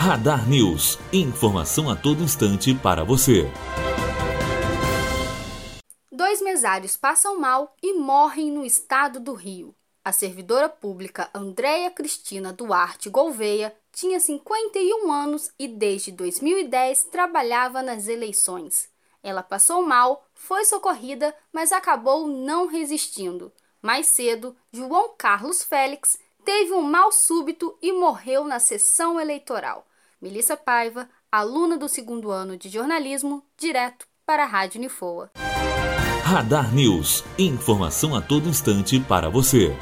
Radar News. Informação a todo instante para você. Dois mesários passam mal e morrem no estado do Rio. A servidora pública Andréia Cristina Duarte Gouveia tinha 51 anos e desde 2010 trabalhava nas eleições. Ela passou mal, foi socorrida, mas acabou não resistindo. Mais cedo, João Carlos Félix teve um mal súbito e morreu na sessão eleitoral. Melissa Paiva, aluna do segundo ano de jornalismo, direto para a Rádio Unifoa. Radar News. Informação a todo instante para você.